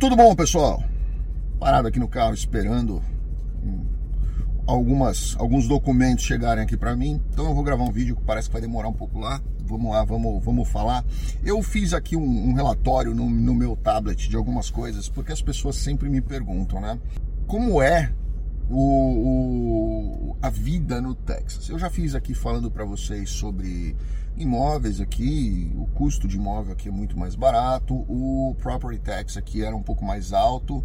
Tudo bom, pessoal? Parado aqui no carro esperando algumas, alguns documentos chegarem aqui para mim. Então eu vou gravar um vídeo que parece que vai demorar um pouco lá. Vamos lá, vamos, vamos falar. Eu fiz aqui um, um relatório no, no meu tablet de algumas coisas, porque as pessoas sempre me perguntam, né? Como é o, o, a vida no Texas. Eu já fiz aqui falando para vocês sobre imóveis aqui, o custo de imóvel aqui é muito mais barato, o property tax aqui era um pouco mais alto,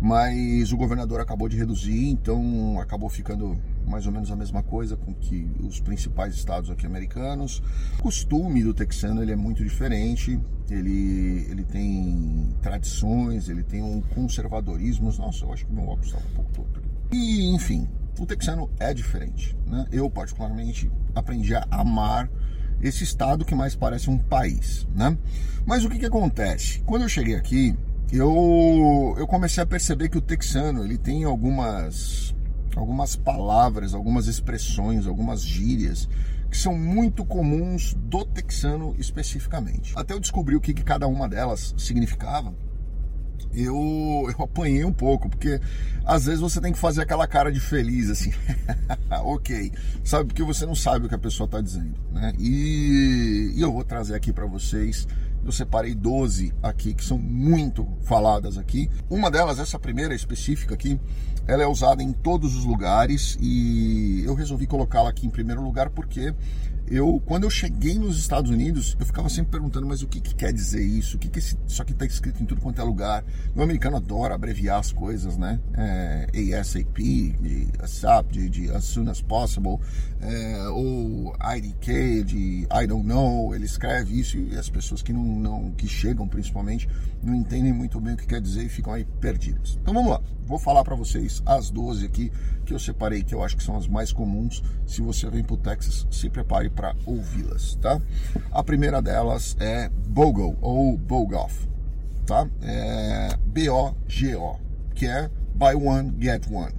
mas o governador acabou de reduzir, então acabou ficando mais ou menos a mesma coisa com que os principais estados aqui americanos. O costume do texano ele é muito diferente, ele, ele tem tradições, ele tem um conservadorismo. Nossa, eu acho que meu óculos está um pouco torto aqui. E, enfim, o texano é diferente. Né? Eu, particularmente, aprendi a amar esse estado que mais parece um país. Né? Mas o que, que acontece? Quando eu cheguei aqui, eu, eu comecei a perceber que o texano ele tem algumas, algumas palavras, algumas expressões, algumas gírias que são muito comuns do texano especificamente. Até eu descobri o que, que cada uma delas significava eu, eu apanhei um pouco, porque às vezes você tem que fazer aquela cara de feliz, assim, ok, sabe? Porque você não sabe o que a pessoa está dizendo, né? E, e eu vou trazer aqui para vocês, eu separei 12 aqui que são muito faladas aqui. Uma delas, essa primeira específica aqui, ela é usada em todos os lugares e eu resolvi colocá-la aqui em primeiro lugar porque eu, quando eu cheguei nos Estados Unidos, eu ficava sempre perguntando, mas o que, que quer dizer isso? O que, que esse, isso aqui está escrito em tudo quanto é lugar? O americano adora abreviar as coisas, né? É, ASAP, de ASAP, de, de As Soon As Possible, é, ou IDK, de I Don't Know, ele escreve isso e as pessoas que, não, não, que chegam, principalmente, não entendem muito bem o que quer dizer e ficam aí perdidas. Então vamos lá, vou falar para vocês as 12 aqui que eu separei, que eu acho que são as mais comuns. Se você vem para o Texas, se prepare para ouvi-las, tá? A primeira delas é BOGO ou BOGOF, tá? É B-O-G-O, que é Buy One, Get One.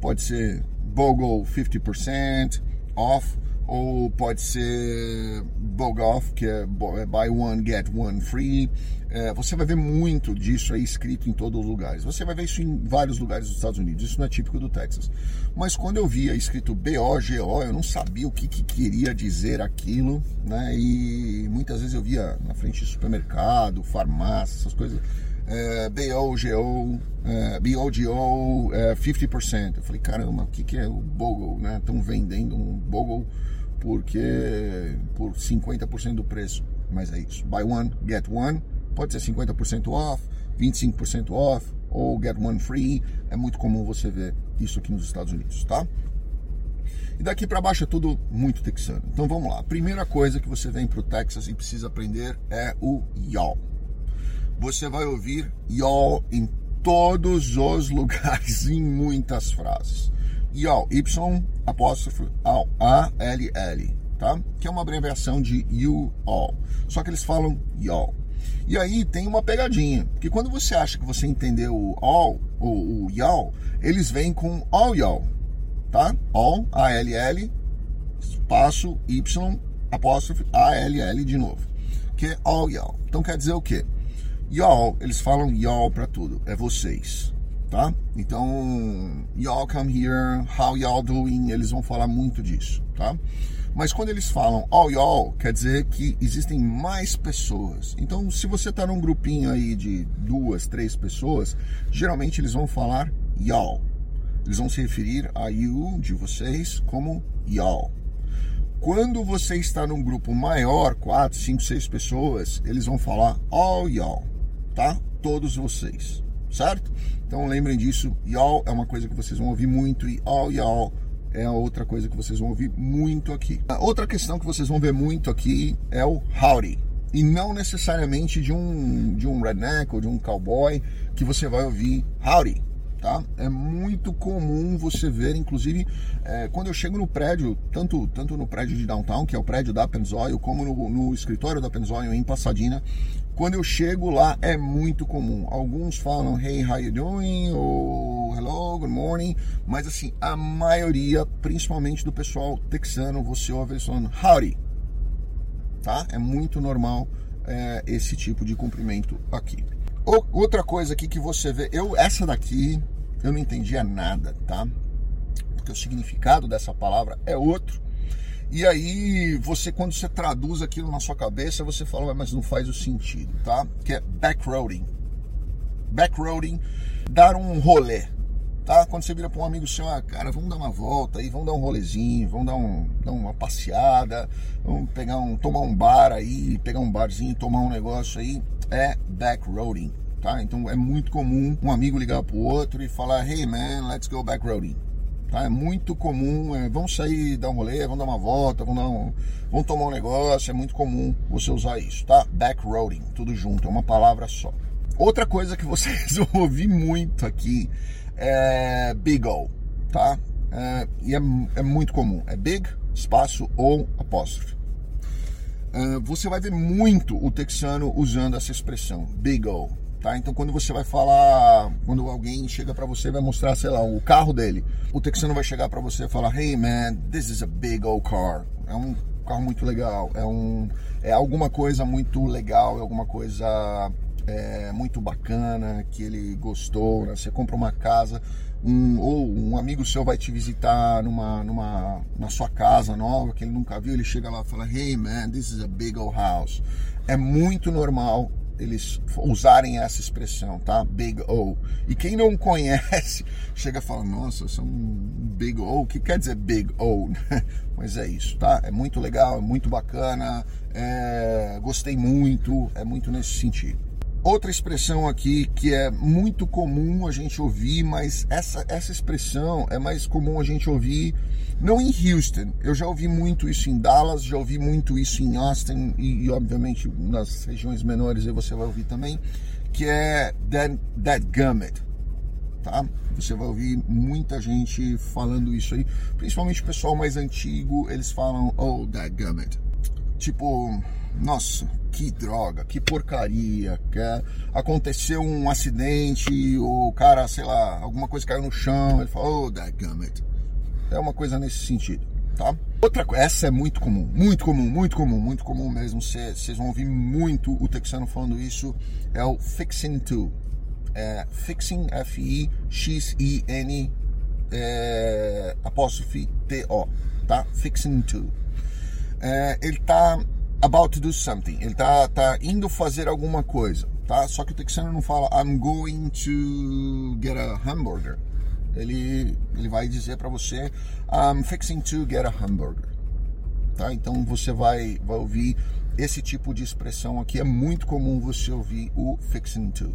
Pode ser BOGO 50% off, ou pode ser BOGOF, que é, é Buy One, Get One Free. É, você vai ver muito disso aí escrito em todos os lugares. Você vai ver isso em vários lugares dos Estados Unidos. Isso não é típico do Texas. Mas quando eu via escrito BOGO, eu não sabia o que, que queria dizer aquilo, né? E muitas vezes eu via na frente de supermercado, farmácia, essas coisas. É, BOGO, é, BOGO, é, 50%. Eu falei, caramba, o que, que é o BOGO, né? Estão vendendo um BOGO porque por 50% do preço. Mas é isso. Buy one, get one Pode ser 50% off, 25% off ou get one free. É muito comum você ver isso aqui nos Estados Unidos, tá? E daqui para baixo é tudo muito texano. Então vamos lá. A primeira coisa que você vem para o Texas e precisa aprender é o y'all. Você vai ouvir y'all em todos os lugares, em muitas frases. Y'all, Y apóstrofo A L L, tá? Que é uma abreviação de you all. Só que eles falam y'all. E aí tem uma pegadinha, porque quando você acha que você entendeu o all ou o y'all, eles vêm com all y'all, tá? All, A-L-L, espaço Y, apóstrofe, A-L-L de novo, que é all y'all. Então quer dizer o quê? Y'all, eles falam y'all para tudo, é vocês, tá? Então, y'all come here, how y'all doing, eles vão falar muito disso, tá? Mas quando eles falam all y'all, quer dizer que existem mais pessoas. Então, se você está num grupinho aí de duas, três pessoas, geralmente eles vão falar y'all. Eles vão se referir a you, de vocês, como y'all. Quando você está num grupo maior, quatro, cinco, seis pessoas, eles vão falar all y'all, tá? Todos vocês, certo? Então lembrem disso, y'all é uma coisa que vocês vão ouvir muito e all y'all é outra coisa que vocês vão ouvir muito aqui. A outra questão que vocês vão ver muito aqui é o howdy. E não necessariamente de um, de um redneck ou de um cowboy que você vai ouvir howdy. Tá? É muito comum você ver, inclusive, é, quando eu chego no prédio, tanto, tanto no prédio de downtown, que é o prédio da Pennzoil, como no, no escritório da Pennzoil em Pasadena, quando eu chego lá é muito comum. Alguns falam Hey, how you doing? Ou Hello, good morning. Mas assim, a maioria, principalmente do pessoal texano, você ouve eles falando Howdy. Tá? É muito normal é, esse tipo de cumprimento aqui. Outra coisa aqui que você vê, eu essa daqui eu não entendia nada, tá? Porque o significado dessa palavra é outro. E aí, você, quando você traduz aquilo na sua cabeça, você fala, mas não faz o sentido, tá? Que é backroading. Backroading, dar um rolê, tá? Quando você vira para um amigo seu, ah, cara, vamos dar uma volta aí, vamos dar um rolezinho, vamos dar, um, dar uma passeada, vamos pegar um, tomar um bar aí, pegar um barzinho, tomar um negócio aí, é backroading, tá? Então é muito comum um amigo ligar pro outro e falar, hey man, let's go backroading. Tá? É muito comum, é, vamos sair, dar um rolê, vamos dar uma volta, vamos, dar um, vamos tomar um negócio, é muito comum você usar isso, tá? Backroading, tudo junto, é uma palavra só. Outra coisa que vocês vão ouvir muito aqui é O, tá? É, e é, é, muito comum, é Big, espaço ou apóstrofe. É, você vai ver muito o texano usando essa expressão, O, Tá? Então quando você vai falar, quando alguém chega para você vai mostrar, sei lá, o carro dele, o texano vai chegar para você e falar, "Hey man, this is a big old car". É um carro muito legal, é um é alguma coisa muito legal, é alguma coisa é, muito bacana que ele gostou. Né? Você compra uma casa, um, ou um amigo seu vai te visitar numa, numa na sua casa nova que ele nunca viu, ele chega lá e fala, "Hey man, this is a big old house". É muito normal eles usarem essa expressão, tá? Big O. E quem não conhece, chega a falar, nossa, é um Big O. O que quer dizer Big O? Mas é isso, tá? É muito legal, é muito bacana, é... gostei muito, é muito nesse sentido. Outra expressão aqui que é muito comum a gente ouvir, mas essa, essa expressão é mais comum a gente ouvir não em Houston. Eu já ouvi muito isso em Dallas, já ouvi muito isso em Austin e, e obviamente nas regiões menores você vai ouvir também, que é that, that gummit, tá? Você vai ouvir muita gente falando isso aí, principalmente o pessoal mais antigo, eles falam oh that gummit. Tipo, nossa, que droga, que porcaria, que é, aconteceu um acidente, ou o cara, sei lá, alguma coisa caiu no chão, ele fala, oh, dadgummit. É uma coisa nesse sentido, tá? Outra coisa, essa é muito comum, muito comum, muito comum, muito comum mesmo, vocês vão ouvir muito o texano falando isso, é o fixing to. É, fixing, F-I-X-I-N, é, apóstrofe T-O, tá? Fixing to. É, ele tá about to do something. Ele tá, tá indo fazer alguma coisa, tá? Só que o texano não fala I'm going to get a hamburger. Ele, ele vai dizer para você I'm fixing to get a hamburger. Tá? Então você vai, vai ouvir esse tipo de expressão aqui. É muito comum você ouvir o fixing to.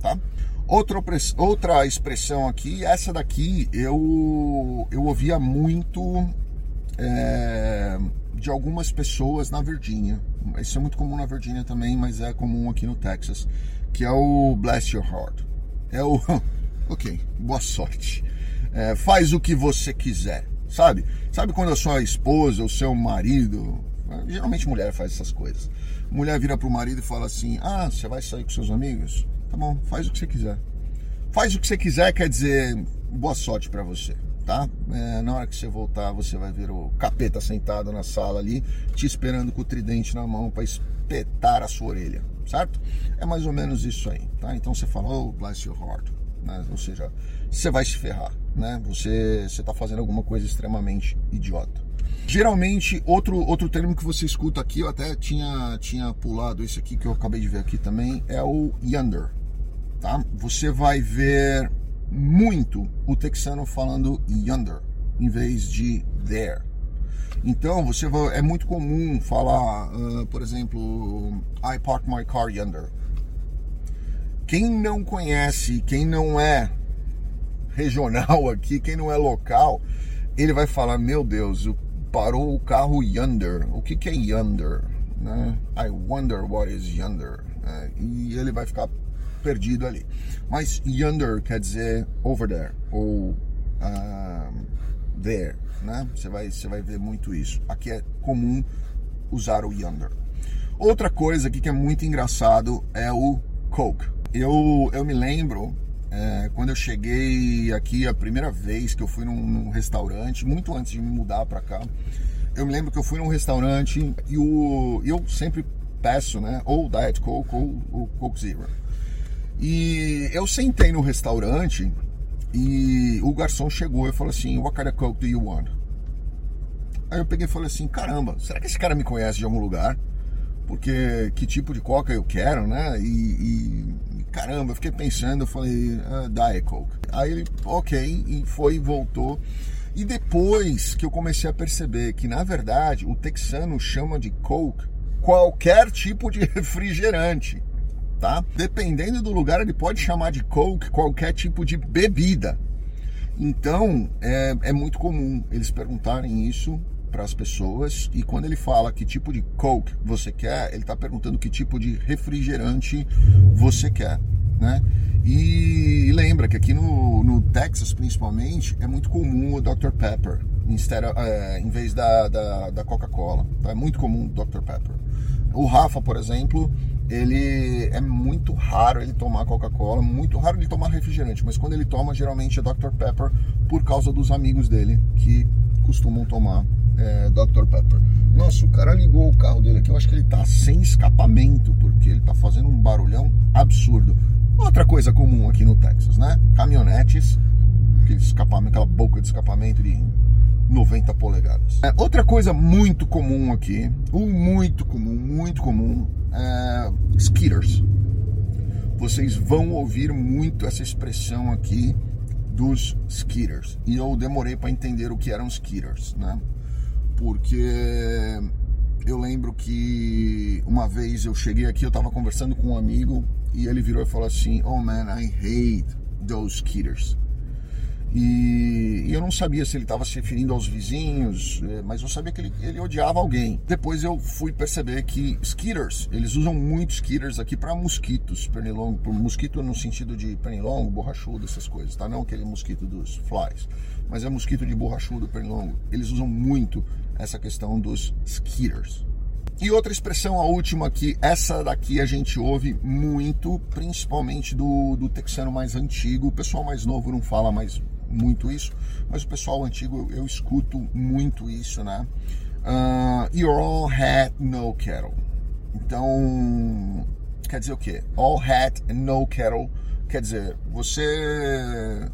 Tá? Outra, outra expressão aqui, essa daqui eu, eu ouvia muito. É, de algumas pessoas na Virgínia. Isso é muito comum na Virgínia também, mas é comum aqui no Texas, que é o Bless Your Heart. É o, ok, boa sorte. É, faz o que você quiser, sabe? Sabe quando a sua esposa ou seu marido, geralmente mulher faz essas coisas. Mulher vira pro marido e fala assim: "Ah, você vai sair com seus amigos? Tá bom, faz o que você quiser." Faz o que você quiser quer dizer boa sorte para você tá? É, na hora que você voltar, você vai ver o capeta sentado na sala ali, te esperando com o tridente na mão para espetar a sua orelha, certo? É mais ou menos isso aí, tá? Então você fala, oh, bless your heart, né? Ou seja, você vai se ferrar, né? Você está fazendo alguma coisa extremamente idiota. Geralmente, outro, outro termo que você escuta aqui, eu até tinha, tinha pulado esse aqui que eu acabei de ver aqui também, é o yonder, tá? Você vai ver muito o texano falando yonder em vez de there. Então você vai, é muito comum falar, uh, por exemplo, I park my car yonder. Quem não conhece, quem não é regional aqui, quem não é local, ele vai falar: Meu Deus, parou o carro yonder. O que, que é yonder? Né? I wonder what is yonder. É, e ele vai ficar perdido ali. Mas yonder quer dizer over there ou um, there, né? Você vai, você vai ver muito isso. Aqui é comum usar o yonder. Outra coisa aqui que é muito engraçado é o Coke. Eu, eu me lembro é, quando eu cheguei aqui a primeira vez que eu fui num, num restaurante, muito antes de me mudar para cá, eu me lembro que eu fui num restaurante e o, eu sempre peço, né, ou Diet Coke ou o Coke Zero. E eu sentei no restaurante e o garçom chegou e falou assim: What kind of Coke do you want? Aí eu peguei e falei assim: Caramba, será que esse cara me conhece de algum lugar? Porque que tipo de coca eu quero, né? E, e caramba, eu fiquei pensando, eu falei: ah, Diet Coke. Aí ele, ok, e foi e voltou. E depois que eu comecei a perceber que, na verdade, o texano chama de Coke qualquer tipo de refrigerante, tá? Dependendo do lugar, ele pode chamar de Coke qualquer tipo de bebida. Então, é, é muito comum eles perguntarem isso para as pessoas e quando ele fala que tipo de Coke você quer, ele está perguntando que tipo de refrigerante você quer, né? E lembra que aqui no, no Texas, principalmente, é muito comum o Dr. Pepper é, em vez da, da, da Coca-Cola. Tá? É muito comum o Dr. Pepper. O Rafa, por exemplo, ele é muito raro ele tomar Coca-Cola, muito raro ele tomar refrigerante, mas quando ele toma, geralmente é Dr. Pepper por causa dos amigos dele que costumam tomar é, Dr. Pepper. Nossa, o cara ligou o carro dele aqui, eu acho que ele tá sem escapamento, porque ele tá fazendo um barulhão absurdo. Outra coisa comum aqui no Texas, né? Caminhonetes, aquele escapamento, aquela boca de escapamento de 90 polegadas. É, outra coisa muito comum aqui, um muito comum, muito comum, é skitters. Vocês vão ouvir muito essa expressão aqui dos skitters. E eu demorei para entender o que eram skitters, né? Porque eu lembro que uma vez eu cheguei aqui, eu estava conversando com um amigo e ele virou e falou assim: Oh man, I hate those skitters. E, e eu não sabia se ele estava se referindo aos vizinhos, eh, mas eu sabia que ele, ele odiava alguém. Depois eu fui perceber que skitters, eles usam muito skitters aqui para mosquitos, pernilongo, mosquito no sentido de pernilongo, borrachudo, essas coisas, tá? Não aquele mosquito dos flies, mas é mosquito de borrachudo, pernilongo. Eles usam muito essa questão dos skitters. E outra expressão, a última aqui, essa daqui a gente ouve muito, principalmente do, do texano mais antigo. O pessoal mais novo não fala mais muito isso, mas o pessoal antigo eu, eu escuto muito isso, né? Uh, you're all hat, no kettle. Então, quer dizer o quê? All hat and no kettle. Quer dizer, você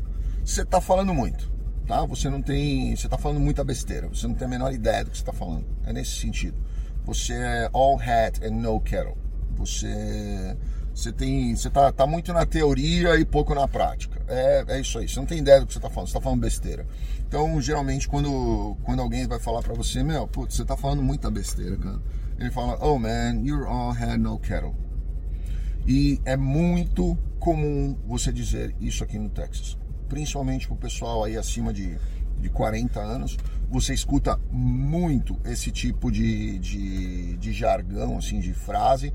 você tá falando muito, tá? Você não tem, você tá falando muita besteira. Você não tem a menor ideia do que você tá falando. É nesse sentido. Você é all hat and no kettle. Você você tem, você tá, tá muito na teoria e pouco na prática. É, é isso aí. Você não tem ideia do que você tá falando. Você tá falando besteira. Então, geralmente, quando, quando alguém vai falar para você, meu, putz, você tá falando muita besteira, cara. Ele fala, oh man, you're all head no kettle. E é muito comum você dizer isso aqui no Texas. Principalmente pro pessoal aí acima de, de 40 anos você escuta muito esse tipo de, de, de jargão, assim, de frase.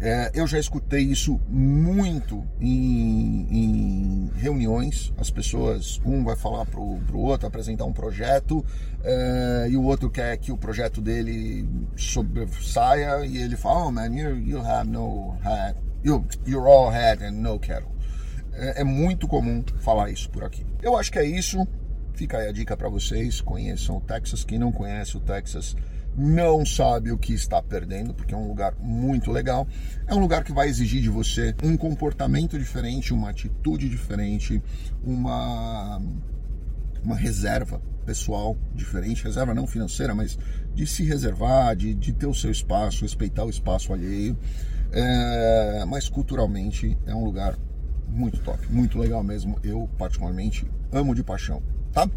É, eu já escutei isso muito em, em, reuniões. As pessoas, um vai falar pro, pro outro, apresentar um projeto, é, e o outro quer que o projeto dele saia, e ele fala, oh man, you, you have no hat, you, you're all head and no kettle. É, é muito comum falar isso por aqui. Eu acho que é isso. Fica aí a dica para vocês, conheçam o Texas. Quem não conhece o Texas não sabe o que está perdendo, porque é um lugar muito legal. É um lugar que vai exigir de você um comportamento diferente, uma atitude diferente, uma uma reserva pessoal diferente, reserva não financeira, mas de se reservar, de, de ter o seu espaço, respeitar o espaço alheio. É, mas culturalmente é um lugar muito top, muito legal mesmo. Eu, particularmente, amo de paixão tá?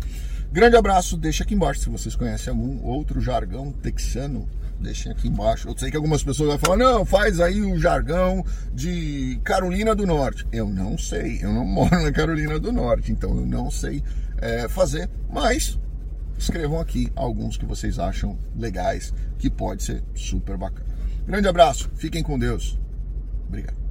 Grande abraço, deixa aqui embaixo se vocês conhecem algum outro jargão texano, deixem aqui embaixo. Eu sei que algumas pessoas vão falar, não, faz aí o jargão de Carolina do Norte. Eu não sei, eu não moro na Carolina do Norte, então eu não sei é, fazer, mas escrevam aqui alguns que vocês acham legais, que pode ser super bacana. Grande abraço, fiquem com Deus. Obrigado.